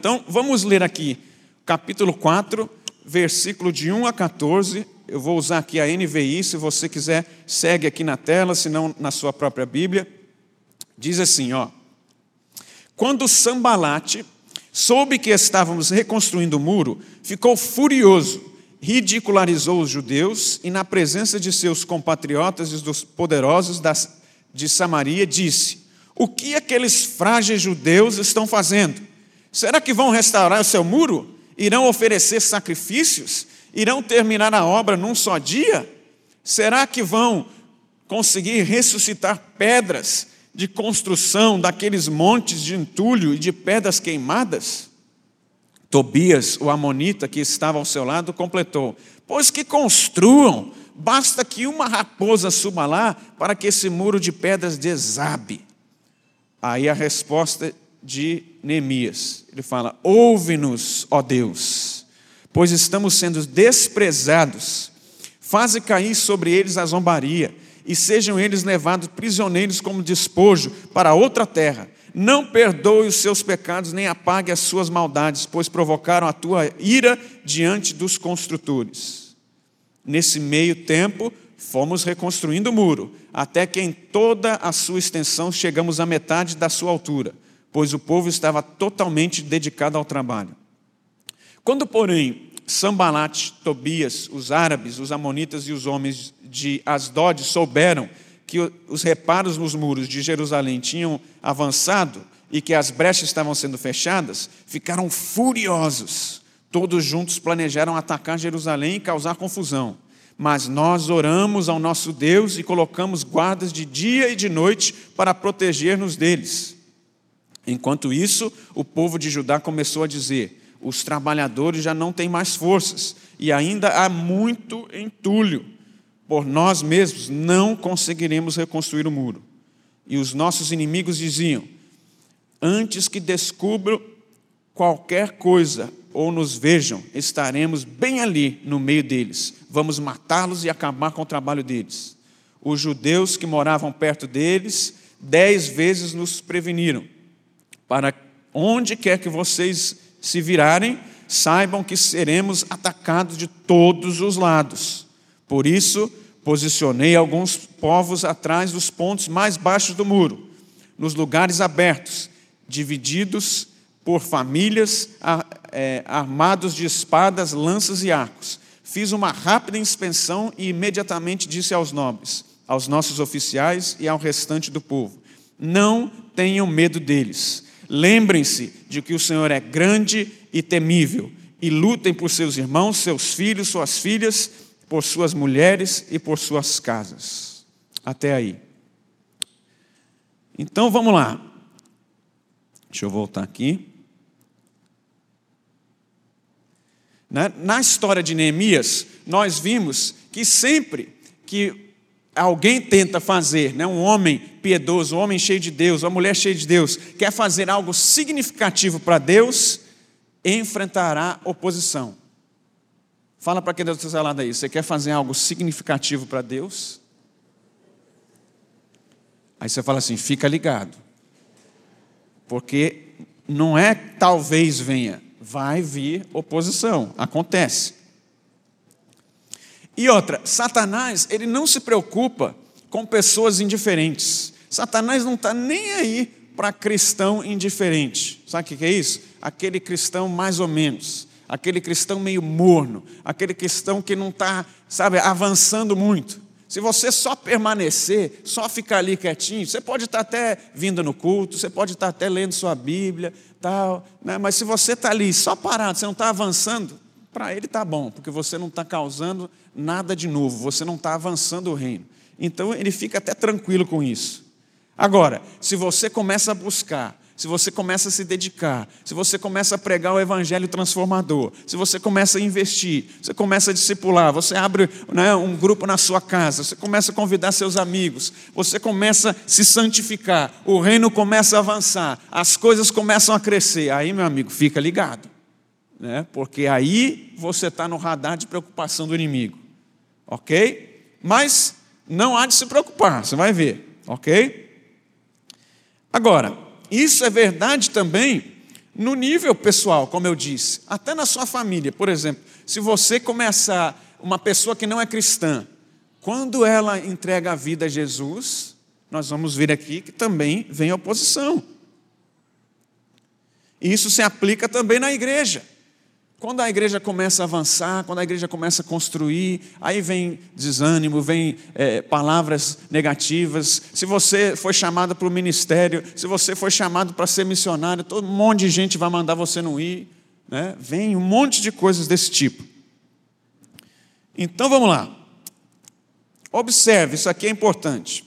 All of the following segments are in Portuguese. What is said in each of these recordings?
Então, vamos ler aqui, capítulo 4, versículo de 1 a 14. Eu vou usar aqui a NVI, se você quiser, segue aqui na tela, se não na sua própria Bíblia. Diz assim, ó: Quando Sambalate soube que estávamos reconstruindo o muro, ficou furioso, ridicularizou os judeus e na presença de seus compatriotas e dos poderosos de Samaria disse: O que aqueles frágeis judeus estão fazendo? Será que vão restaurar o seu muro? Irão oferecer sacrifícios? Irão terminar a obra num só dia? Será que vão conseguir ressuscitar pedras de construção daqueles montes de entulho e de pedras queimadas? Tobias, o amonita que estava ao seu lado, completou: Pois que construam, basta que uma raposa suba lá para que esse muro de pedras desabe. Aí a resposta de Neemias. Ele fala: Ouve-nos, ó Deus, pois estamos sendo desprezados. Faze cair sobre eles a zombaria, e sejam eles levados prisioneiros como despojo para outra terra. Não perdoe os seus pecados, nem apague as suas maldades, pois provocaram a tua ira diante dos construtores. Nesse meio tempo, fomos reconstruindo o muro, até que em toda a sua extensão chegamos à metade da sua altura pois o povo estava totalmente dedicado ao trabalho. Quando, porém, Sambalat, Tobias, os árabes, os amonitas e os homens de Asdod souberam que os reparos nos muros de Jerusalém tinham avançado e que as brechas estavam sendo fechadas, ficaram furiosos. Todos juntos planejaram atacar Jerusalém e causar confusão. Mas nós oramos ao nosso Deus e colocamos guardas de dia e de noite para proteger-nos deles. Enquanto isso, o povo de Judá começou a dizer: os trabalhadores já não têm mais forças e ainda há muito entulho. Por nós mesmos não conseguiremos reconstruir o muro. E os nossos inimigos diziam: antes que descubram qualquer coisa ou nos vejam, estaremos bem ali no meio deles. Vamos matá-los e acabar com o trabalho deles. Os judeus que moravam perto deles dez vezes nos preveniram para onde quer que vocês se virarem, saibam que seremos atacados de todos os lados. Por isso, posicionei alguns povos atrás dos pontos mais baixos do muro, nos lugares abertos, divididos por famílias, é, armados de espadas, lanças e arcos. Fiz uma rápida inspeção e imediatamente disse aos nobres, aos nossos oficiais e ao restante do povo: Não tenham medo deles Lembrem-se de que o Senhor é grande e temível, e lutem por seus irmãos, seus filhos, suas filhas, por suas mulheres e por suas casas. Até aí. Então vamos lá. Deixa eu voltar aqui. Na, história de Neemias, nós vimos que sempre que alguém tenta fazer, né, um homem piedoso, um homem cheio de Deus, uma mulher cheia de Deus, quer fazer algo significativo para Deus, enfrentará oposição. Fala para quem está lado aí, você quer fazer algo significativo para Deus? Aí você fala assim, fica ligado. Porque não é talvez venha, vai vir oposição, acontece. E outra, Satanás, ele não se preocupa com pessoas indiferentes. Satanás não está nem aí para cristão indiferente. Sabe o que é isso? Aquele cristão mais ou menos, aquele cristão meio morno, aquele cristão que não está, sabe, avançando muito. Se você só permanecer, só ficar ali quietinho, você pode estar tá até vindo no culto, você pode estar tá até lendo sua Bíblia, tal, né? mas se você está ali só parado, você não está avançando, para ele está bom, porque você não está causando nada de novo, você não está avançando o reino. Então ele fica até tranquilo com isso. Agora, se você começa a buscar, se você começa a se dedicar, se você começa a pregar o evangelho transformador, se você começa a investir, você começa a discipular, você abre né, um grupo na sua casa, você começa a convidar seus amigos, você começa a se santificar, o reino começa a avançar, as coisas começam a crescer, aí, meu amigo, fica ligado né? porque aí você está no radar de preocupação do inimigo. Ok? Mas não há de se preocupar, você vai ver. Ok? Agora, isso é verdade também no nível pessoal, como eu disse, até na sua família. Por exemplo, se você começar uma pessoa que não é cristã, quando ela entrega a vida a Jesus, nós vamos ver aqui que também vem oposição. E isso se aplica também na igreja. Quando a igreja começa a avançar, quando a igreja começa a construir, aí vem desânimo, vem é, palavras negativas. Se você foi chamado para o ministério, se você foi chamado para ser missionário, todo um monte de gente vai mandar você não ir. Né? Vem um monte de coisas desse tipo. Então vamos lá. Observe, isso aqui é importante.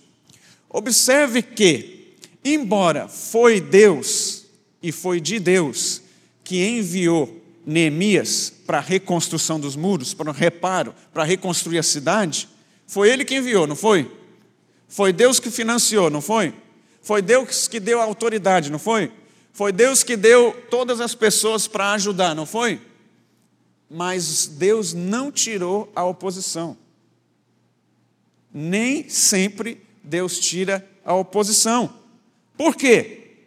Observe que, embora foi Deus e foi de Deus que enviou Neemias para a reconstrução dos muros, para o reparo, para reconstruir a cidade, foi ele que enviou, não foi? Foi Deus que financiou, não foi? Foi Deus que deu a autoridade, não foi? Foi Deus que deu todas as pessoas para ajudar, não foi? Mas Deus não tirou a oposição. Nem sempre Deus tira a oposição. Por quê?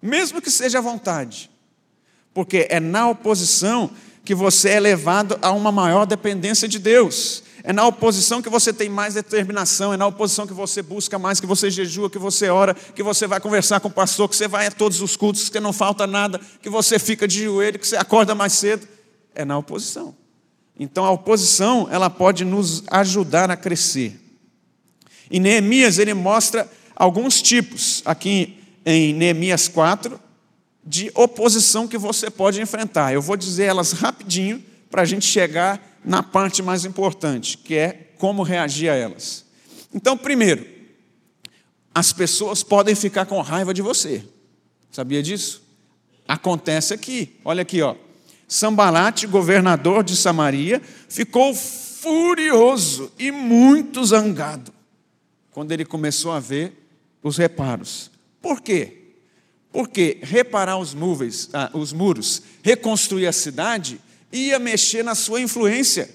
Mesmo que seja à vontade, porque é na oposição que você é levado a uma maior dependência de Deus. É na oposição que você tem mais determinação, é na oposição que você busca mais, que você jejua, que você ora, que você vai conversar com o pastor, que você vai a todos os cultos, que não falta nada, que você fica de joelho, que você acorda mais cedo. É na oposição. Então a oposição, ela pode nos ajudar a crescer. E Neemias, ele mostra alguns tipos, aqui em Neemias 4, de oposição que você pode enfrentar. Eu vou dizer elas rapidinho para a gente chegar na parte mais importante, que é como reagir a elas. Então, primeiro, as pessoas podem ficar com raiva de você. Sabia disso? Acontece aqui. Olha aqui, ó. Sambalate, governador de Samaria, ficou furioso e muito zangado quando ele começou a ver os reparos. Por quê? Porque reparar os, móveis, ah, os muros, reconstruir a cidade, ia mexer na sua influência.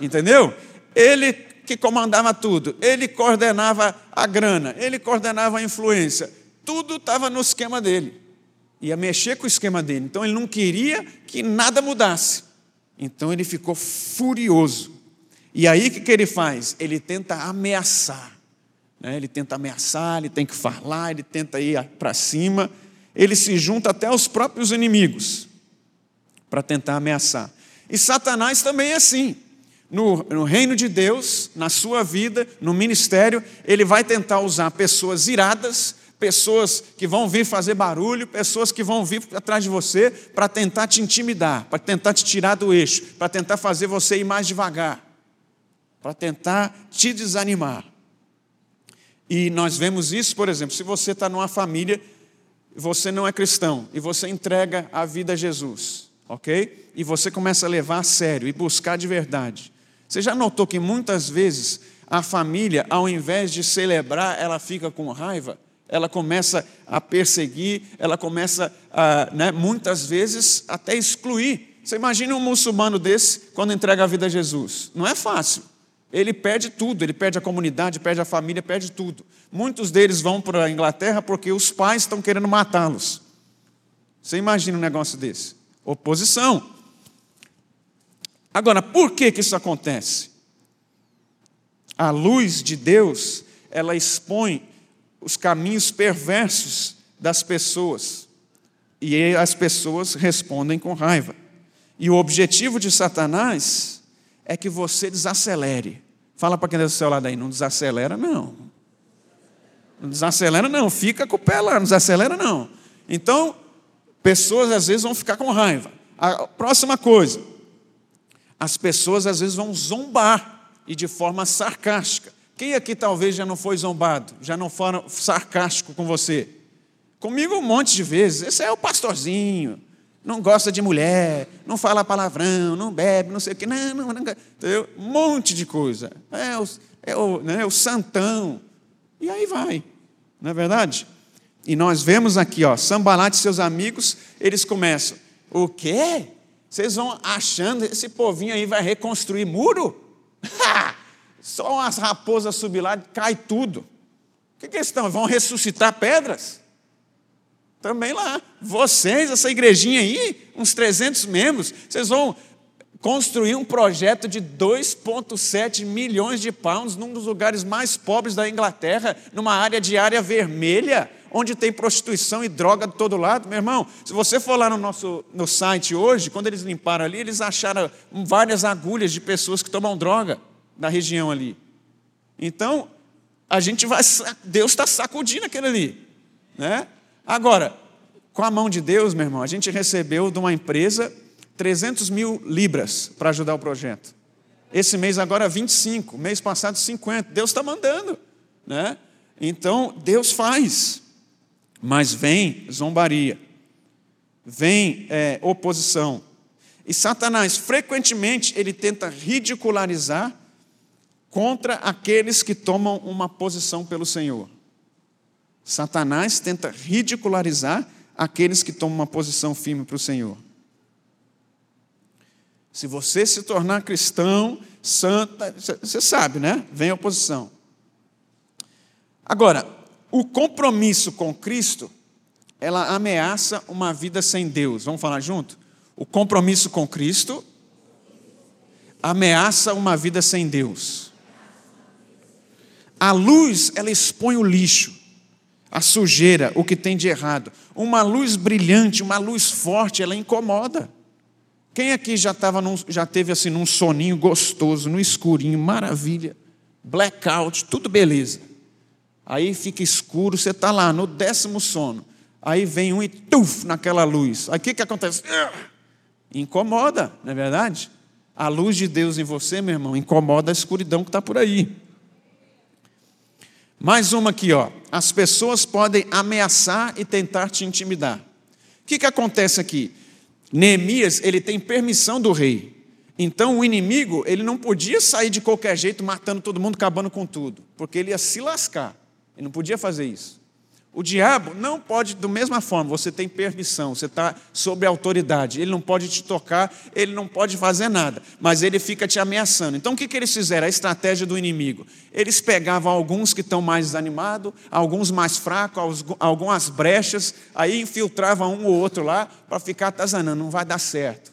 Entendeu? Ele que comandava tudo, ele coordenava a grana, ele coordenava a influência, tudo estava no esquema dele. Ia mexer com o esquema dele. Então ele não queria que nada mudasse. Então ele ficou furioso. E aí o que, que ele faz? Ele tenta ameaçar. Né? Ele tenta ameaçar, ele tem que falar, ele tenta ir para cima ele se junta até aos próprios inimigos para tentar ameaçar. E Satanás também é assim. No, no, reino de Deus, na sua vida, no ministério, ele vai tentar usar pessoas iradas, pessoas que vão vir fazer barulho, pessoas que vão vir atrás de você para tentar te intimidar, para tentar te tirar do eixo, para tentar fazer você ir mais devagar, para tentar te desanimar. E nós vemos isso, por exemplo, se você está numa família você não é cristão e você entrega a vida a Jesus, ok? E você começa a levar a sério e buscar de verdade. Você já notou que muitas vezes a família, ao invés de celebrar, ela fica com raiva? Ela começa a perseguir, ela começa a, né, muitas vezes, até excluir. Você imagina um muçulmano desse quando entrega a vida a Jesus? Não é fácil ele perde tudo, ele perde a comunidade, perde a família, perde tudo. Muitos deles vão para a Inglaterra porque os pais estão querendo matá-los. Você imagina um negócio desse? Oposição. Agora, por que, que isso acontece? A luz de Deus, ela expõe os caminhos perversos das pessoas. E as pessoas respondem com raiva. E o objetivo de Satanás é que você desacelere. Fala para quem está do seu lado aí, não desacelera não. Não desacelera não, fica com o pé lá, não desacelera não. Então, pessoas às vezes vão ficar com raiva. A próxima coisa, as pessoas às vezes vão zombar e de forma sarcástica. Quem aqui talvez já não foi zombado, já não foi sarcástico com você? Comigo um monte de vezes. Esse é o pastorzinho, não gosta de mulher, não fala palavrão, não bebe, não sei o que, não, não, não entendeu? um monte de coisa. É o, é, o, né, o santão. E aí vai, não é verdade? E nós vemos aqui, ó, Sambalat e seus amigos, eles começam. O quê? Vocês vão achando, esse povinho aí vai reconstruir muro? Só umas raposas subir lá, cai tudo. O que, que eles estão? Vão ressuscitar pedras? Também lá. Vocês, essa igrejinha aí, uns 300 membros, vocês vão construir um projeto de 2,7 milhões de pounds num dos lugares mais pobres da Inglaterra, numa área de área vermelha, onde tem prostituição e droga de todo lado. Meu irmão, se você for lá no nosso no site hoje, quando eles limparam ali, eles acharam várias agulhas de pessoas que tomam droga na região ali. Então, a gente vai, Deus está sacudindo aquele ali. Né? Agora, com a mão de Deus, meu irmão, a gente recebeu de uma empresa 300 mil libras para ajudar o projeto. Esse mês agora 25, mês passado 50. Deus está mandando, né? Então Deus faz, mas vem zombaria, vem é, oposição. E Satanás frequentemente ele tenta ridicularizar contra aqueles que tomam uma posição pelo Senhor. Satanás tenta ridicularizar aqueles que tomam uma posição firme para o Senhor. Se você se tornar cristão, santa, você sabe, né? Vem a oposição. Agora, o compromisso com Cristo, ela ameaça uma vida sem Deus. Vamos falar junto? O compromisso com Cristo ameaça uma vida sem Deus. A luz, ela expõe o lixo, a sujeira, o que tem de errado. Uma luz brilhante, uma luz forte, ela incomoda. Quem aqui já, tava num, já teve assim num soninho gostoso, no escurinho, maravilha, blackout, tudo beleza. Aí fica escuro, você está lá no décimo sono. Aí vem um e tuf naquela luz. Aí o que, que acontece? Incomoda, não é verdade? A luz de Deus em você, meu irmão, incomoda a escuridão que está por aí. Mais uma aqui, ó. As pessoas podem ameaçar e tentar te intimidar. O que, que acontece aqui? Neemias, ele tem permissão do rei. Então o inimigo, ele não podia sair de qualquer jeito matando todo mundo, acabando com tudo, porque ele ia se lascar. Ele não podia fazer isso. O diabo não pode, da mesma forma, você tem permissão, você está sob autoridade, ele não pode te tocar, ele não pode fazer nada, mas ele fica te ameaçando. Então o que, que eles fizeram? A estratégia do inimigo. Eles pegavam alguns que estão mais desanimados, alguns mais fracos, algumas brechas, aí infiltravam um ou outro lá para ficar atazanando, não vai dar certo,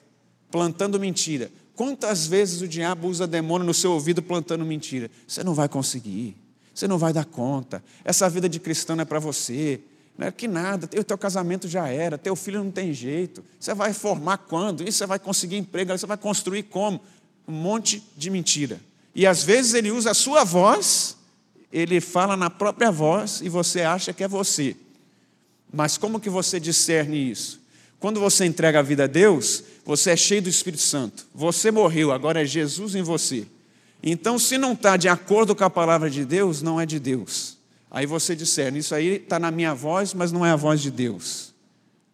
plantando mentira. Quantas vezes o diabo usa demônio no seu ouvido plantando mentira? Você não vai conseguir. Você não vai dar conta. Essa vida de cristão não é para você. Não é que nada, o teu casamento já era, teu filho não tem jeito. Você vai formar quando? Isso você vai conseguir emprego, você vai construir como? Um monte de mentira. E às vezes ele usa a sua voz, ele fala na própria voz e você acha que é você. Mas como que você discerne isso? Quando você entrega a vida a Deus, você é cheio do Espírito Santo. Você morreu, agora é Jesus em você. Então, se não está de acordo com a palavra de Deus, não é de Deus. Aí você discerne, isso aí está na minha voz, mas não é a voz de Deus.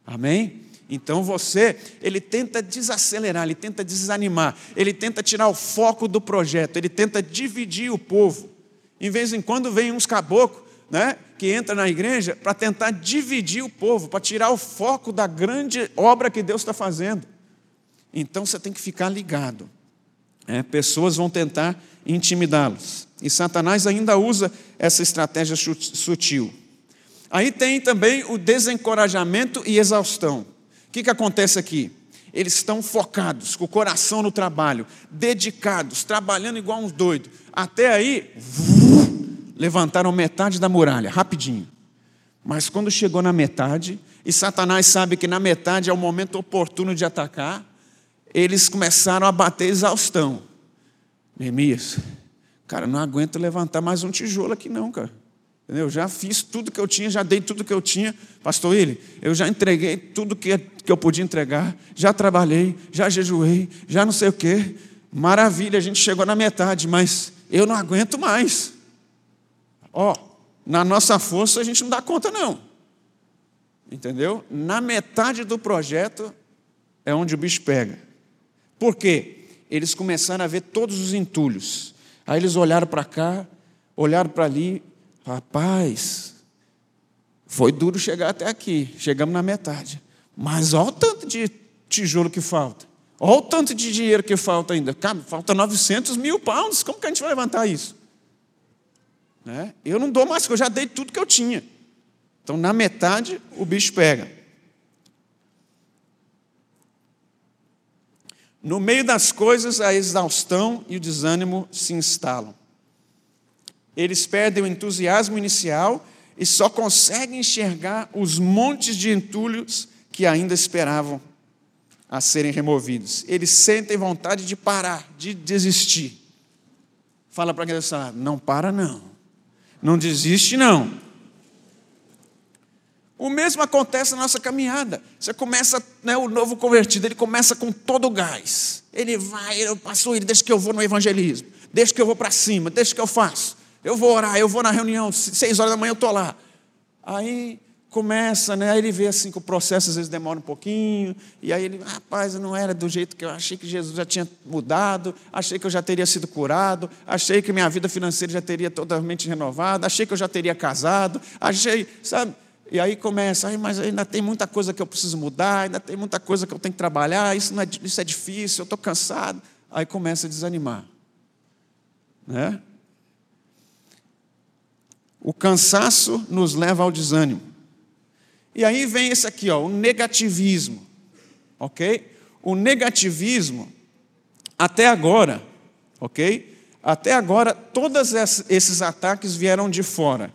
Amém? Então você, ele tenta desacelerar, ele tenta desanimar, ele tenta tirar o foco do projeto, ele tenta dividir o povo. Em vez em quando vem uns caboclos, né, que entra na igreja para tentar dividir o povo, para tirar o foco da grande obra que Deus está fazendo. Então você tem que ficar ligado. É, pessoas vão tentar intimidá-los. E Satanás ainda usa essa estratégia sutil. Aí tem também o desencorajamento e exaustão. O que, que acontece aqui? Eles estão focados, com o coração no trabalho, dedicados, trabalhando igual uns doidos. Até aí, levantaram metade da muralha, rapidinho. Mas quando chegou na metade, e Satanás sabe que na metade é o momento oportuno de atacar, eles começaram a bater exaustão. Neemias, cara, não aguento levantar mais um tijolo aqui não, cara. Eu já fiz tudo que eu tinha, já dei tudo que eu tinha. Pastor ele, eu já entreguei tudo que, que eu podia entregar, já trabalhei, já jejuei, já não sei o quê. Maravilha, a gente chegou na metade, mas eu não aguento mais. Ó, na nossa força a gente não dá conta, não. Entendeu? Na metade do projeto é onde o bicho pega. Por quê? Eles começaram a ver todos os entulhos. Aí eles olharam para cá, olharam para ali, rapaz, foi duro chegar até aqui, chegamos na metade. Mas olha o tanto de tijolo que falta. Olha o tanto de dinheiro que falta ainda. Cara, falta 900 mil pounds. Como que a gente vai levantar isso? Né? Eu não dou mais, porque eu já dei tudo que eu tinha. Então, na metade, o bicho pega. No meio das coisas, a exaustão e o desânimo se instalam. Eles perdem o entusiasmo inicial e só conseguem enxergar os montes de entulhos que ainda esperavam a serem removidos. Eles sentem vontade de parar, de desistir. Fala para quem está não para não. Não desiste não. O mesmo acontece na nossa caminhada. Você começa, né, o novo convertido, ele começa com todo o gás. Ele vai, eu passo ele, deixa que eu vou no evangelismo, deixa que eu vou para cima, deixa que eu faço. Eu vou orar, eu vou na reunião, seis horas da manhã eu estou lá. Aí começa, né? Aí ele vê assim que o processo às vezes demora um pouquinho, e aí ele, rapaz, não era do jeito que eu achei que Jesus já tinha mudado, achei que eu já teria sido curado, achei que minha vida financeira já teria totalmente renovada, achei que eu já teria casado, achei, sabe? E aí começa, aí, mas ainda tem muita coisa que eu preciso mudar, ainda tem muita coisa que eu tenho que trabalhar, isso, é, isso é difícil, eu estou cansado. Aí começa a desanimar. Né? O cansaço nos leva ao desânimo. E aí vem esse aqui, ó, o negativismo. Ok? O negativismo, até agora, ok? Até agora, todos esses ataques vieram de fora,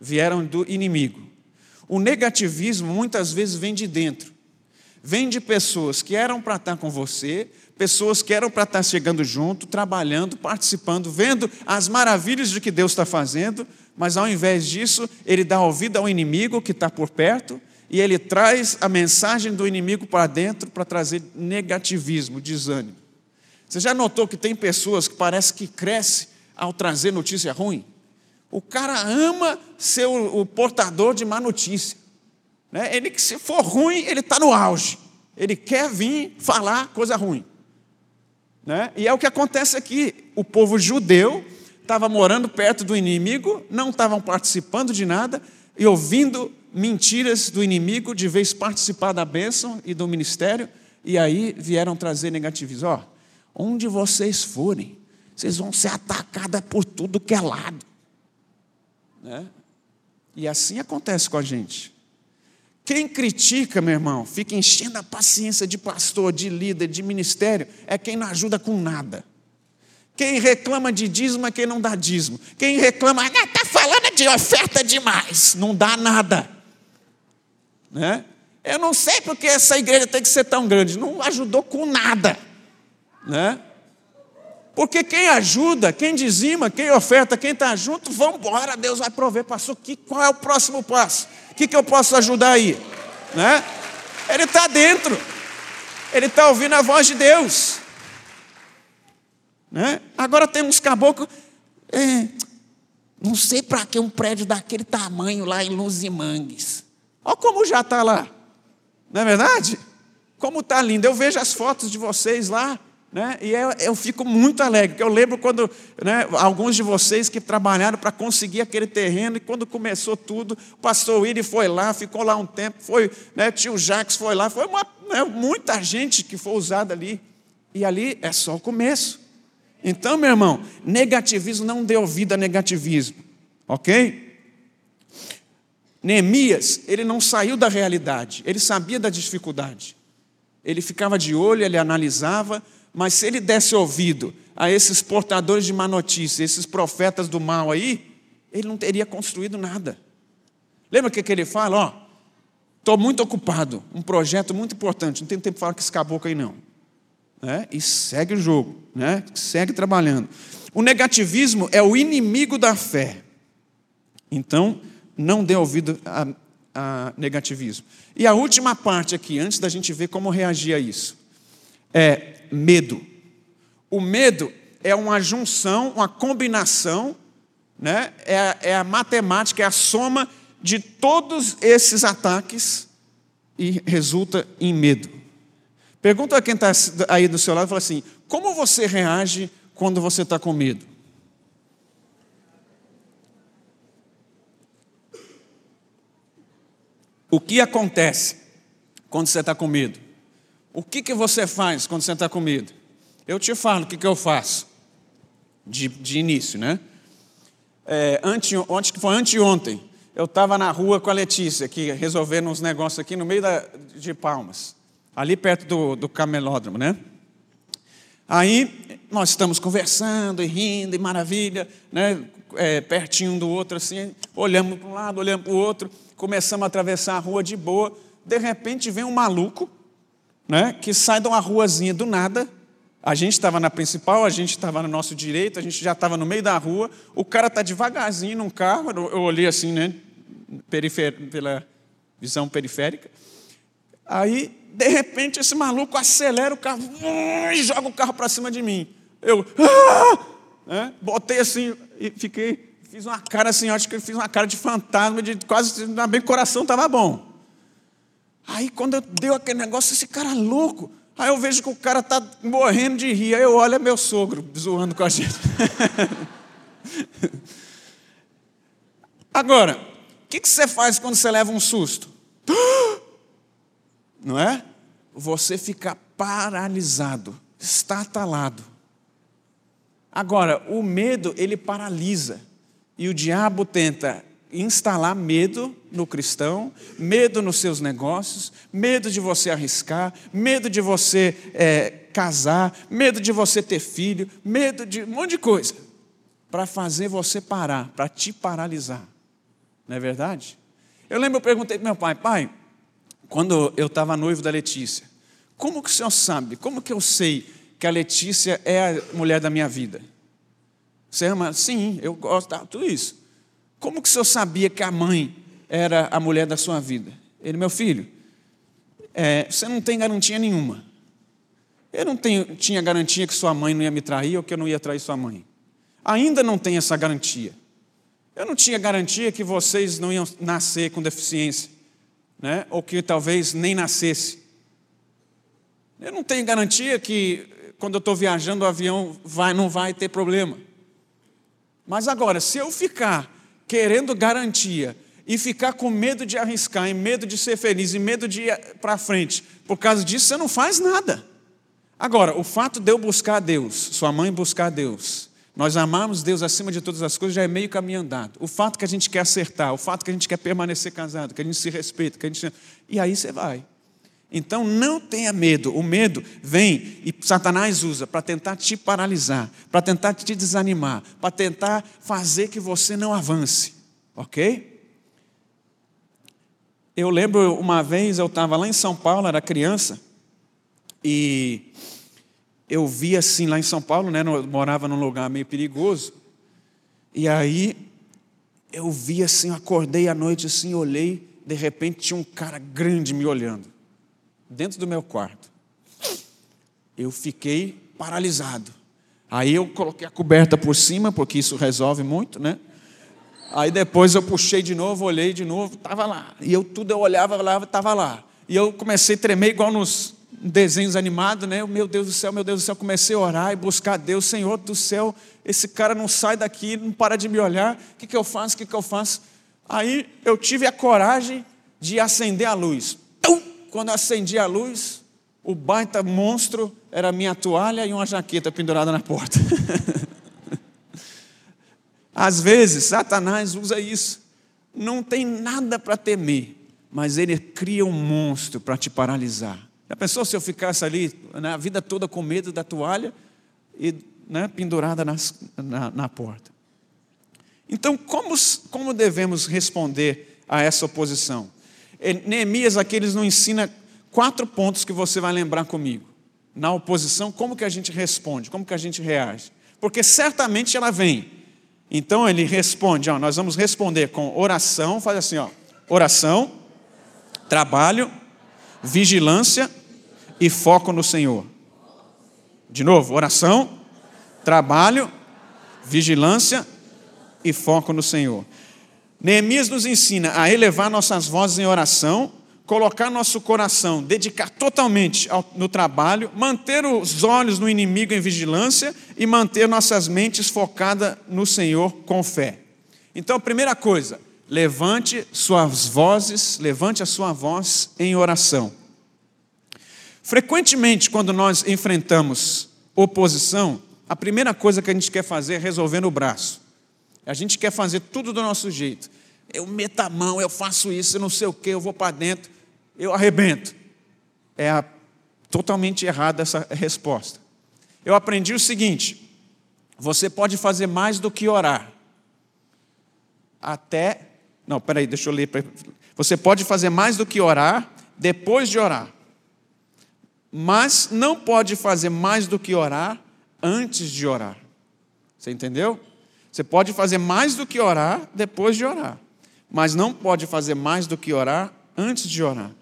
vieram do inimigo. O negativismo muitas vezes vem de dentro. Vem de pessoas que eram para estar com você, pessoas que eram para estar chegando junto, trabalhando, participando, vendo as maravilhas de que Deus está fazendo, mas ao invés disso, ele dá ouvido ao inimigo que está por perto e ele traz a mensagem do inimigo para dentro para trazer negativismo, desânimo. Você já notou que tem pessoas que parece que cresce ao trazer notícia ruim? O cara ama ser o, portador de má notícia. Né? Ele, se for ruim, ele está no auge. Ele quer vir falar coisa ruim. Né? E é o que acontece aqui. O povo judeu estava morando perto do inimigo, não estavam participando de nada e ouvindo mentiras do inimigo, de vez participar da bênção e do ministério, e aí vieram trazer negativismo. Ó, onde vocês forem, vocês vão ser atacadas por tudo que é lado. Né? E assim acontece com a gente. Quem critica, meu irmão, fica enchendo a paciência de pastor, de líder, de ministério, é quem não ajuda com nada. Quem reclama de dízimo é quem não dá dízimo. Quem reclama, está ah, falando de oferta demais, não dá nada. Né? Eu não sei porque essa igreja tem que ser tão grande, não ajudou com nada. Né? Porque quem ajuda, quem dizima, quem oferta, quem está junto, vamos embora, Deus vai prover. Pastor, que, qual é o próximo passo? O que, que eu posso ajudar aí? Né? Ele está dentro, ele está ouvindo a voz de Deus. Né? Agora tem uns caboclos, é, não sei para que um prédio daquele tamanho lá em Luzimangues. Olha como já está lá, não é verdade? Como está lindo. Eu vejo as fotos de vocês lá. Né? E eu, eu, fico muito alegre, porque eu lembro quando né, alguns de vocês que trabalharam para conseguir aquele terreno, e quando começou tudo, o pastor Willi foi lá, ficou lá um tempo, foi, né, tio Jacques foi lá, foi uma, né, muita gente que foi usada ali. E ali é só o começo. Então, meu irmão, negativismo não dê ouvido a negativismo, ok? Neemias, ele não saiu da realidade, ele sabia da dificuldade. Ele ficava de olho, ele analisava, mas se ele desse ouvido a esses portadores de má notícia, esses profetas do mal aí, ele não teria construído nada. Lembra o que, que ele fala? Ó, estou muito ocupado, um projeto muito importante, não tenho tempo para falar com esse caboclo aí não. É, e segue o jogo, né? segue trabalhando. O negativismo é o inimigo da fé. Então, não dê ouvido a, a negativismo. E a última parte aqui, antes da gente ver como reagir a isso, é medo. O medo é uma junção, uma combinação, né? é, a, é a matemática, é a soma de todos esses ataques e resulta em medo. Pergunta a quem está aí do seu lado fala assim: como você reage quando você está com medo? O que acontece quando você está com medo? O que, que você faz quando você está com medo? Eu te falo o que, que eu faço de, de início, né? É, ante, ontem, que foi anteontem, eu estava na rua com a Letícia, aqui, resolvendo uns negócios aqui no meio da, de Palmas, ali perto do, do camelódromo, né? Aí nós estamos conversando e rindo e maravilha, né? É, pertinho um do outro, assim, olhamos para um lado, olhamos para o outro, começamos a atravessar a rua de boa. De repente vem um maluco, né? Que sai de uma ruazinha do nada. A gente estava na principal, a gente estava no nosso direito, a gente já estava no meio da rua. O cara está devagarzinho num carro, eu olhei assim, né? pela visão periférica. Aí, de repente, esse maluco acelera o carro e joga o carro para cima de mim. Eu ah! né? botei assim e fiquei, fiz uma cara assim, acho que eu fiz uma cara de fantasma, de quase, bem coração estava bom. Aí, quando eu dei aquele negócio, esse cara louco. Aí eu vejo que o cara está morrendo de rir. Aí eu olho, é meu sogro zoando com a gente. Agora, o que, que você faz quando você leva um susto? Não é? Você fica paralisado, estatalado. Agora, o medo, ele paralisa. E o diabo tenta instalar medo no cristão, medo nos seus negócios, medo de você arriscar, medo de você é, casar, medo de você ter filho, medo de um monte de coisa, para fazer você parar, para te paralisar. Não é verdade? Eu lembro, eu perguntei para meu pai, pai, quando eu estava noivo da Letícia, como que o senhor sabe, como que eu sei que a Letícia é a mulher da minha vida? Você ama? Sim, eu gosto, de tudo isso. Como que o senhor sabia que a mãe era a mulher da sua vida? Ele, meu filho, é, você não tem garantia nenhuma. Eu não tenho, tinha garantia que sua mãe não ia me trair ou que eu não ia trair sua mãe. Ainda não tenho essa garantia. Eu não tinha garantia que vocês não iam nascer com deficiência, né? ou que talvez nem nascesse. Eu não tenho garantia que quando eu estou viajando o avião vai, não vai ter problema. Mas agora, se eu ficar querendo garantia e ficar com medo de arriscar, e medo de ser feliz, e medo de ir para frente, por causa disso você não faz nada. Agora, o fato de eu buscar a Deus, sua mãe buscar a Deus, nós amamos Deus acima de todas as coisas, já é meio caminho andado. O fato que a gente quer acertar, o fato que a gente quer permanecer casado, que a gente se respeita, que a gente. E aí você vai. Então não tenha medo. O medo vem e Satanás usa para tentar te paralisar, para tentar te desanimar, para tentar fazer que você não avance. Ok? Eu lembro uma vez eu estava lá em São Paulo, era criança, e eu vi assim lá em São Paulo, né, eu morava num lugar meio perigoso, e aí eu vi assim, eu acordei à noite assim, olhei, de repente tinha um cara grande me olhando, dentro do meu quarto. Eu fiquei paralisado. Aí eu coloquei a coberta por cima, porque isso resolve muito, né? Aí depois eu puxei de novo, olhei de novo, estava lá. E eu tudo eu olhava, olhava, estava lá. E eu comecei a tremer igual nos desenhos animados, né? Meu Deus do céu, meu Deus do céu, comecei a orar e buscar Deus, Senhor do céu, esse cara não sai daqui, não para de me olhar, o que, que eu faço, o que, que eu faço? Aí eu tive a coragem de acender a luz. Quando acendi a luz, o baita monstro era minha toalha e uma jaqueta pendurada na porta. Às vezes, Satanás usa isso. Não tem nada para temer, mas ele cria um monstro para te paralisar já pensou se eu ficasse ali né, a vida toda com medo da toalha e né, pendurada nas, na, na, porta? Então, como, como devemos responder a essa oposição? Neemias aqui eles nos ensina quatro pontos que você vai lembrar comigo. Na oposição, como que a gente responde, como que a gente reage? Porque certamente ela vem. Então ele responde, ó, nós vamos responder com oração, faz assim, ó, oração, trabalho, vigilância e foco no Senhor. De novo, oração, trabalho, vigilância e foco no Senhor. Neemias nos ensina a elevar nossas vozes em oração, colocar nosso coração, dedicar totalmente ao, no trabalho, manter os olhos no inimigo em vigilância e manter nossas mentes focadas no Senhor com fé. Então, primeira coisa, levante suas vozes, levante a sua voz em oração. Frequentemente, quando nós enfrentamos oposição, a primeira coisa que a gente quer fazer é resolver no braço. A gente quer fazer tudo do nosso jeito. eu meto a mão, eu faço isso, eu não sei o que, eu vou para dentro, eu arrebento. É a, totalmente errada essa resposta. Eu aprendi o seguinte: você pode fazer mais do que orar. Até. Não, peraí, deixa eu ler. Você pode fazer mais do que orar depois de orar. Mas não pode fazer mais do que orar antes de orar. Você entendeu? Você pode fazer mais do que orar depois de orar, mas não pode fazer mais do que orar antes de orar.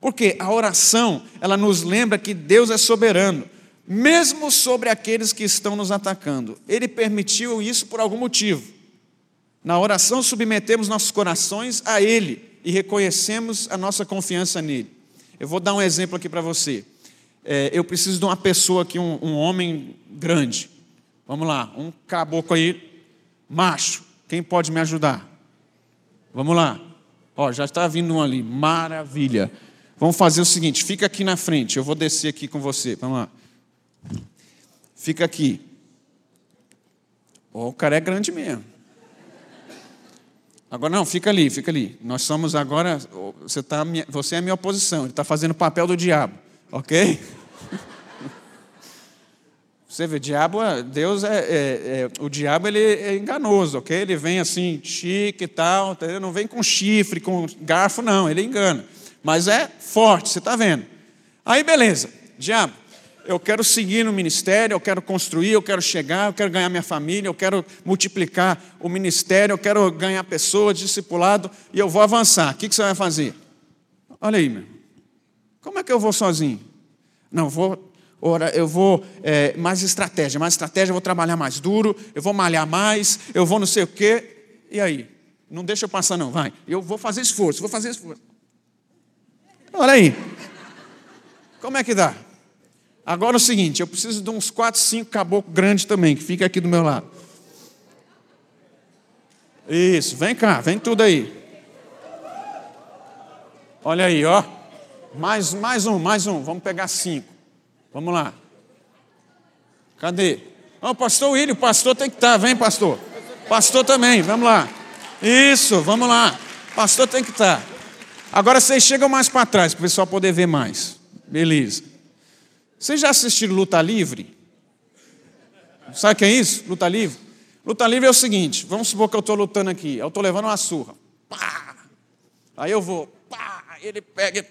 Porque a oração, ela nos lembra que Deus é soberano, mesmo sobre aqueles que estão nos atacando. Ele permitiu isso por algum motivo. Na oração, submetemos nossos corações a Ele e reconhecemos a nossa confiança nele. Eu vou dar um exemplo aqui para você. É, eu preciso de uma pessoa aqui, um, um homem grande. Vamos lá, um caboclo aí, macho. Quem pode me ajudar? Vamos lá. Ó, já está vindo um ali. Maravilha. Vamos fazer o seguinte: fica aqui na frente. Eu vou descer aqui com você. Vamos lá. Fica aqui. Oh, o cara é grande mesmo. Agora não, fica ali, fica ali. Nós somos agora. Você, tá, você é a minha oposição. Ele está fazendo o papel do diabo. Ok? Você vê, diabo, Deus é, é, é, o diabo ele é enganoso, ok? Ele vem assim, chique e tal, não vem com chifre, com garfo, não, ele engana. Mas é forte, você está vendo. Aí beleza, diabo, eu quero seguir no ministério, eu quero construir, eu quero chegar, eu quero ganhar minha família, eu quero multiplicar o ministério, eu quero ganhar pessoas, discipulado, e eu vou avançar. O que, que você vai fazer? Olha aí, meu. Como é que eu vou sozinho? Não, vou Ora, eu vou é, mais estratégia, mais estratégia, eu vou trabalhar mais duro, eu vou malhar mais, eu vou não sei o quê. E aí? Não deixa eu passar, não, vai. Eu vou fazer esforço, vou fazer esforço. Olha aí. Como é que dá? Agora é o seguinte, eu preciso de uns 4, 5 caboclos grandes também, que fica aqui do meu lado. Isso, vem cá, vem tudo aí. Olha aí, ó. Mais, mais um, mais um. Vamos pegar cinco. Vamos lá. Cadê? Oh, pastor William, o pastor tem que estar. Vem, pastor. Pastor também, vamos lá. Isso, vamos lá. Pastor tem que estar. Agora vocês chegam mais para trás, para o pessoal poder ver mais. Beleza. Vocês já assistiram Luta Livre? Sabe o que é isso? Luta Livre? Luta Livre é o seguinte: vamos supor que eu estou lutando aqui, eu estou levando uma surra. Pá! Aí eu vou, pá! Ele pega,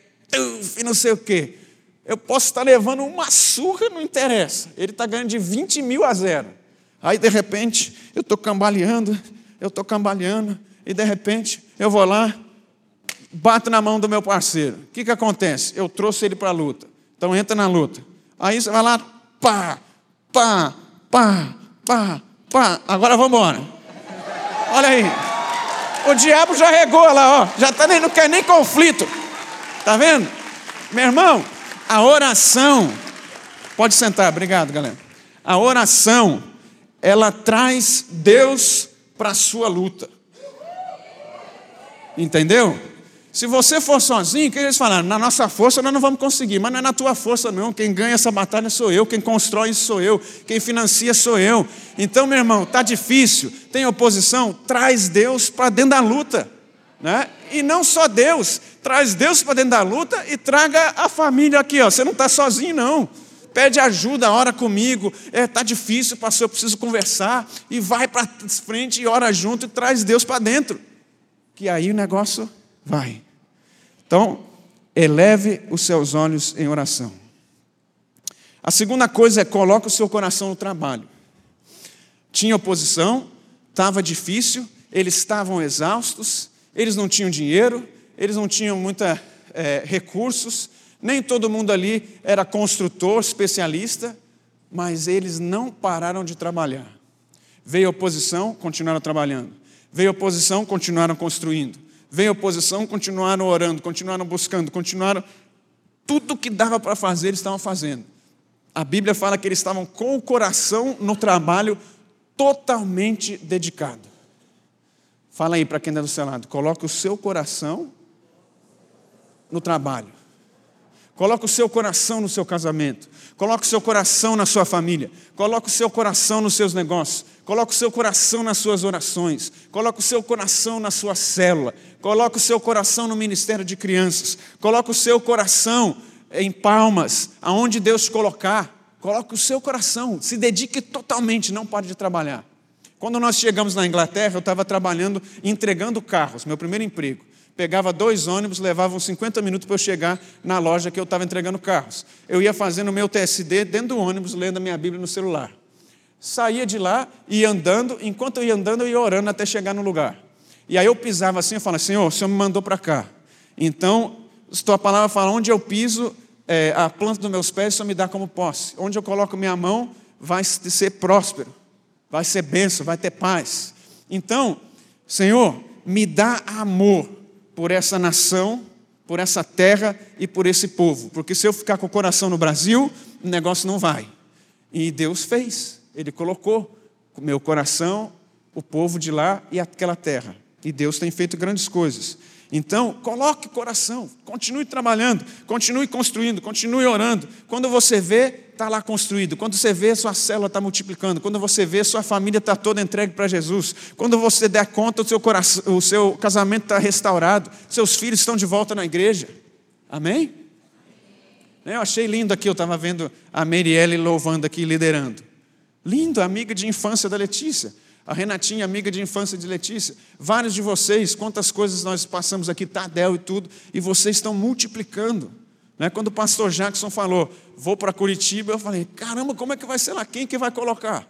e não sei o quê. Eu posso estar levando uma surra, não interessa. Ele está ganhando de 20 mil a zero. Aí, de repente, eu estou cambaleando, eu estou cambaleando, e de repente eu vou lá, bato na mão do meu parceiro. O que, que acontece? Eu trouxe ele para a luta. Então entra na luta. Aí você vai lá, pá, pá, pá, pá, pá. Agora vamos embora. Olha aí. O diabo já regou lá, ó. Já está nem, não quer nem conflito. Tá vendo? Meu irmão, a oração, pode sentar, obrigado, galera. A oração, ela traz Deus para a sua luta. Entendeu? Se você for sozinho, o que eles falaram? Na nossa força nós não vamos conseguir, mas não é na tua força, não. Quem ganha essa batalha sou eu, quem constrói isso sou eu, quem financia sou eu. Então, meu irmão, está difícil, tem oposição, traz Deus para dentro da luta. Né? E não só Deus, traz Deus para dentro da luta e traga a família aqui. Ó. Você não está sozinho, não. Pede ajuda, ora comigo. É, tá difícil, pastor, eu preciso conversar. E vai para frente e ora junto e traz Deus para dentro. Que aí o negócio vai. Então, eleve os seus olhos em oração. A segunda coisa é coloque o seu coração no trabalho. Tinha oposição, estava difícil, eles estavam exaustos, eles não tinham dinheiro, eles não tinham muitos é, recursos, nem todo mundo ali era construtor, especialista, mas eles não pararam de trabalhar. Veio oposição, continuaram trabalhando. Veio oposição, continuaram construindo. Veio oposição, continuaram orando, continuaram buscando, continuaram. Tudo que dava para fazer, eles estavam fazendo. A Bíblia fala que eles estavam com o coração no trabalho totalmente dedicado. Fala aí para quem está do seu lado. Coloque o seu coração no trabalho. Coloca o seu coração no seu casamento. Coloca o seu coração na sua família. Coloca o seu coração nos seus negócios. Coloca o seu coração nas suas orações. Coloca o seu coração na sua célula. Coloca o seu coração no ministério de crianças. Coloca o seu coração em palmas, aonde Deus colocar. Coloque o seu coração. Se dedique totalmente, não pare de trabalhar. Quando nós chegamos na Inglaterra, eu estava trabalhando, entregando carros, meu primeiro emprego pegava dois ônibus, levavam 50 minutos para eu chegar na loja que eu estava entregando carros. Eu ia fazendo o meu TSD dentro do ônibus, lendo a minha Bíblia no celular. Saía de lá, ia andando, enquanto eu ia andando, eu ia orando até chegar no lugar. E aí eu pisava assim, eu falava, Senhor, o Senhor me mandou para cá. Então, tua palavra fala, onde eu piso, é, a planta dos meus pés, Senhor me dá como posse. Onde eu coloco minha mão, vai ser próspero, vai ser bênção, vai ter paz. Então, Senhor, me dá amor por essa nação, por essa terra e por esse povo. Porque se eu ficar com o coração no Brasil, o negócio não vai. E Deus fez. Ele colocou o meu coração, o povo de lá e aquela terra. E Deus tem feito grandes coisas. Então, coloque coração, continue trabalhando, continue construindo, continue orando. Quando você vê, está lá construído. Quando você vê, sua célula está multiplicando. Quando você vê, sua família está toda entregue para Jesus. Quando você der conta, o seu, coração, o seu casamento está restaurado. Seus filhos estão de volta na igreja. Amém? Eu achei lindo aqui, eu estava vendo a Marielle louvando aqui, liderando. Lindo, amiga de infância da Letícia a Renatinha, amiga de infância de Letícia, vários de vocês, quantas coisas nós passamos aqui, Tadel e tudo, e vocês estão multiplicando. Né? Quando o pastor Jackson falou, vou para Curitiba, eu falei, caramba, como é que vai ser lá? Quem que vai colocar?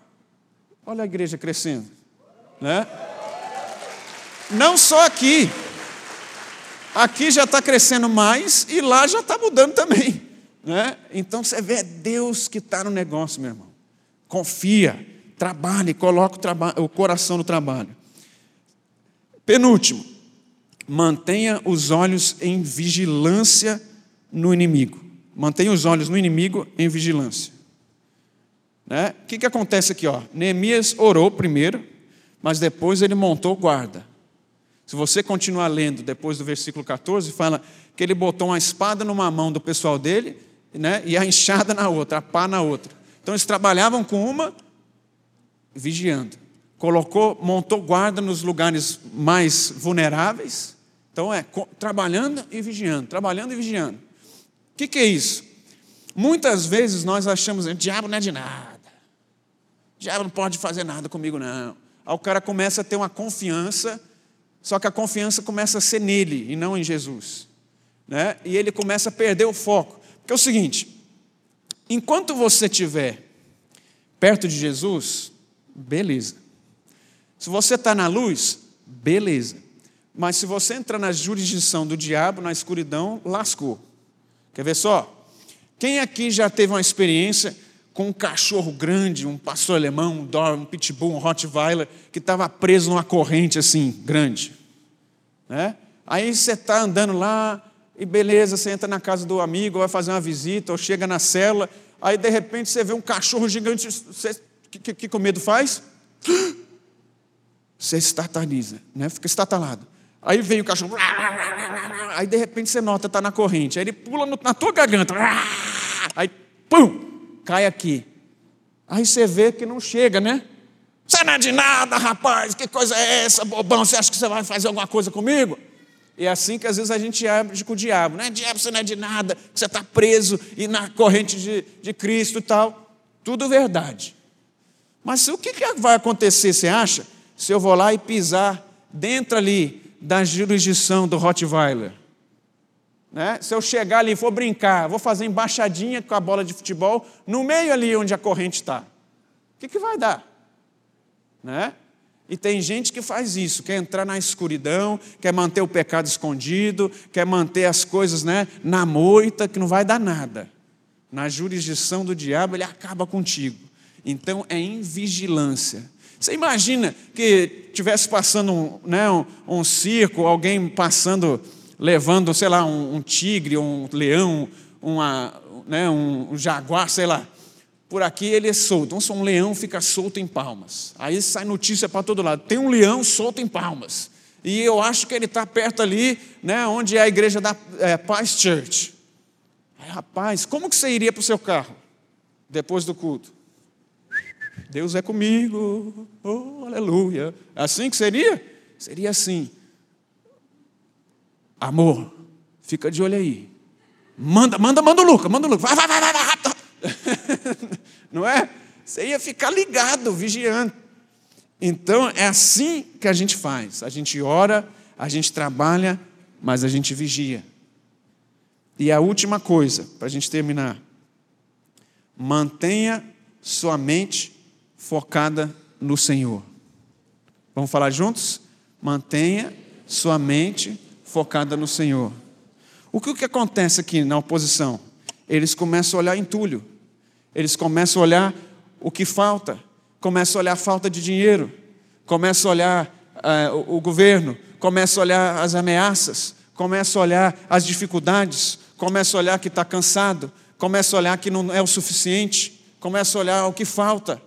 Olha a igreja crescendo. Né? Não só aqui. Aqui já está crescendo mais e lá já está mudando também. Né? Então você vê, é Deus que está no negócio, meu irmão. Confia. Trabalhe, coloque o, o coração no trabalho. Penúltimo, mantenha os olhos em vigilância no inimigo. Mantenha os olhos no inimigo em vigilância. Né? O que, que acontece aqui? Ó? Neemias orou primeiro, mas depois ele montou guarda. Se você continuar lendo depois do versículo 14, fala que ele botou uma espada numa mão do pessoal dele né, e a enxada na outra, a pá na outra. Então eles trabalhavam com uma, vigiando. Colocou, montou guarda nos lugares mais vulneráveis. Então é trabalhando e vigiando, trabalhando e vigiando. Que, que é isso? Muitas vezes nós achamos, o diabo não é de nada. O diabo não pode fazer nada comigo, não. Aí o cara começa a ter uma confiança, só que a confiança começa a ser nele e não em Jesus. Né? E ele começa a perder o foco. Porque é o seguinte: enquanto você estiver perto de Jesus, beleza. Se você está na luz, beleza. Mas se você entrar na jurisdição do diabo, na escuridão, lascou. Quer ver só? Quem aqui já teve uma experiência com um cachorro grande, um pastor alemão, um um pitbull, um rottweiler, que estava preso numa corrente assim, grande? Né? Aí você está andando lá, e beleza, você entra na casa do amigo, vai fazer uma visita, ou chega na cela, aí de repente você vê um cachorro gigante, você que, que, que com medo faz? Você estataliza, né? fica estatalado. Aí vem o cachorro, aí de repente você nota, está na corrente, aí ele pula no, na tua garganta, aí pum, cai aqui. Aí você vê que não chega, né? Você não é de nada, rapaz, que coisa é essa, bobão? Você acha que você vai fazer alguma coisa comigo? É assim que às vezes a gente age com o diabo, não é diabo, você não é de nada, você está preso e na corrente de, de Cristo e tal. Tudo verdade. Mas o que vai acontecer, você acha, se eu vou lá e pisar dentro ali da jurisdição do Rottweiler? Né? Se eu chegar ali e for brincar, vou fazer embaixadinha com a bola de futebol no meio ali onde a corrente está. O que, que vai dar? Né? E tem gente que faz isso, quer entrar na escuridão, quer manter o pecado escondido, quer manter as coisas né, na moita, que não vai dar nada. Na jurisdição do diabo, ele acaba contigo. Então é em vigilância. Você imagina que tivesse passando um, né, um, um circo, alguém passando, levando, sei lá, um, um tigre, um leão, uma, né, um, jaguar, sei lá. Por aqui ele é solto. Então, um leão fica solto em palmas. Aí sai notícia para todo lado. Tem um leão solto em palmas. E eu acho que ele está perto ali, né, onde é a igreja da é, Paz Church. Aí, rapaz, como que você iria para o seu carro depois do culto? Deus é comigo, oh, aleluia. Assim que seria? Seria assim. Amor, fica de olho aí. Manda, manda, manda o Luca, manda o Luca. Vai, vai, vai, vai, vai rápido. Não é? Você ia ficar ligado, vigiando. Então, é assim que a gente faz. A gente ora, a gente trabalha, mas a gente vigia. E a última coisa, para a gente terminar. Mantenha sua mente focada no Senhor. Vamos falar juntos? Mantenha sua mente focada no Senhor. O que, o que acontece aqui na oposição? Eles começam a olhar entulho, eles começam a olhar o que falta, começam a olhar a falta de dinheiro, começam a olhar uh, o, o governo, começam a olhar as ameaças, começam a olhar as dificuldades, começam a olhar que está cansado, começam a olhar que não é o suficiente, começam a olhar o que falta,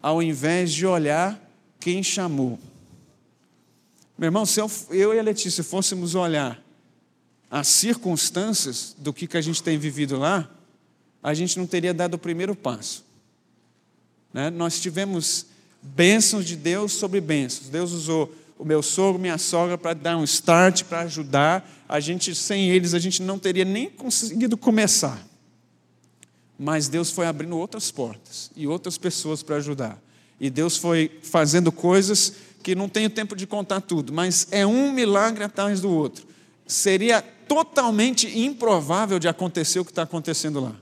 ao invés de olhar quem chamou. Meu irmão, se eu, eu e a Letícia fôssemos olhar as circunstâncias do que, que a gente tem vivido lá, a gente não teria dado o primeiro passo. Né? Nós tivemos bênçãos de Deus sobre bênçãos. Deus usou o meu sogro, minha sogra para dar um start, para ajudar. A gente, sem eles, a gente não teria nem conseguido começar. Mas Deus foi abrindo outras portas e outras pessoas para ajudar. E Deus foi fazendo coisas que não tenho tempo de contar tudo, mas é um milagre atrás do outro. Seria totalmente improvável de acontecer o que está acontecendo lá.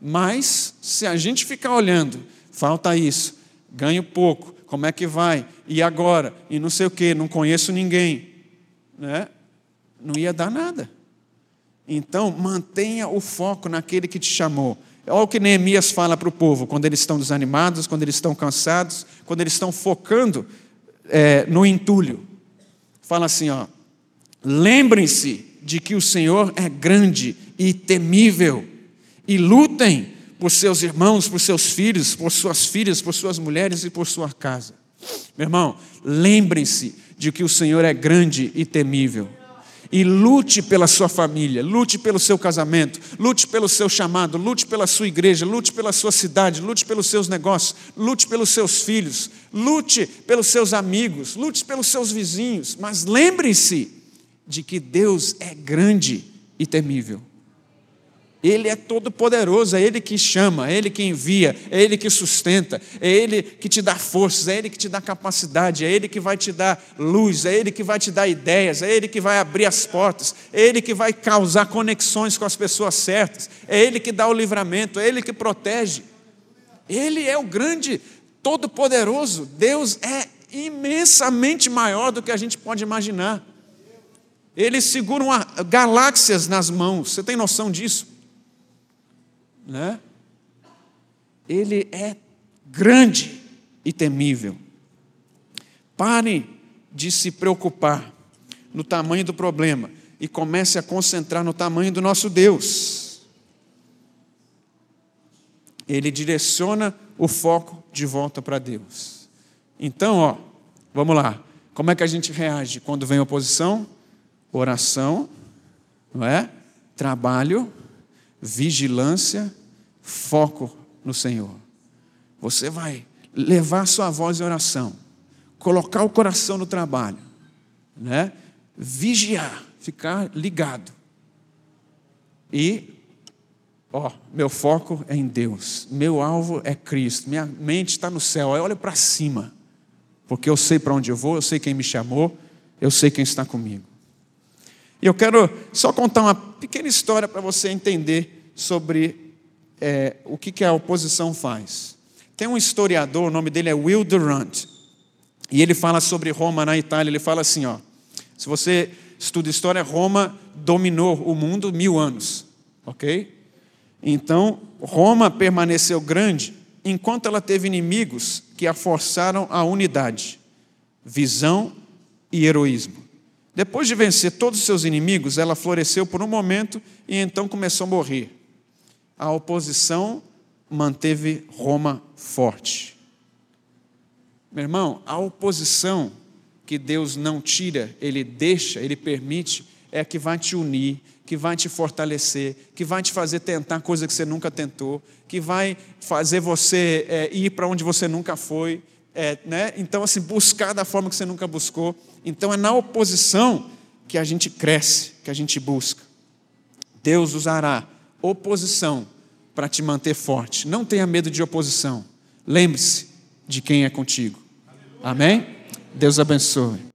Mas, se a gente ficar olhando, falta isso, ganho pouco, como é que vai? E agora? E não sei o que, não conheço ninguém. Né? Não ia dar nada. Então, mantenha o foco naquele que te chamou. Olha o que Neemias fala para o povo quando eles estão desanimados, quando eles estão cansados, quando eles estão focando é, no entulho. Fala assim: ó, lembrem-se de que o Senhor é grande e temível, e lutem por seus irmãos, por seus filhos, por suas filhas, por suas mulheres e por sua casa. Meu irmão, lembrem-se de que o Senhor é grande e temível e lute pela sua família, lute pelo seu casamento, lute pelo seu chamado, lute pela sua igreja, lute pela sua cidade, lute pelos seus negócios, lute pelos seus filhos, lute pelos seus amigos, lute pelos seus vizinhos, mas lembre-se de que Deus é grande e temível. Ele é todo poderoso, é Ele que chama, é Ele que envia, é Ele que sustenta, é Ele que te dá forças, é Ele que te dá capacidade, é Ele que vai te dar luz, é Ele que vai te dar ideias, é Ele que vai abrir as portas, é Ele que vai causar conexões com as pessoas certas, é Ele que dá o livramento, é Ele que protege. Ele é o grande, todo-poderoso. Deus é imensamente maior do que a gente pode imaginar. Ele segura galáxias nas mãos, você tem noção disso? Né? Ele é grande e temível. Pare de se preocupar no tamanho do problema e comece a concentrar no tamanho do nosso Deus. Ele direciona o foco de volta para Deus. Então, ó, vamos lá. Como é que a gente reage quando vem oposição? Oração, não é? Trabalho, vigilância foco no Senhor. Você vai levar sua voz em oração, colocar o coração no trabalho, né? vigiar, ficar ligado. E, ó, meu foco é em Deus, meu alvo é Cristo, minha mente está no céu, eu olho para cima, porque eu sei para onde eu vou, eu sei quem me chamou, eu sei quem está comigo. E eu quero só contar uma pequena história para você entender sobre é, o que, que a oposição faz. Tem um historiador, o nome dele é Will Durant, e ele fala sobre Roma na Itália. Ele fala assim: ó, se você estuda história, Roma dominou o mundo mil anos, ok? Então, Roma permaneceu grande enquanto ela teve inimigos que a forçaram à unidade, visão e heroísmo. Depois de vencer todos os seus inimigos, ela floresceu por um momento e então começou a morrer a oposição manteve Roma forte. Meu irmão, a oposição que Deus não tira, Ele deixa, Ele permite, é que vai te unir, que vai te fortalecer, que vai te fazer tentar coisa que você nunca tentou, que vai fazer você é, ir para onde você nunca foi. É, né? Então, assim, buscar da forma que você nunca buscou. Então, é na oposição que a gente cresce, que a gente busca. Deus usará oposição para te manter forte. Não tenha medo de oposição. Lembre-se de quem é contigo. Amém? Deus abençoe.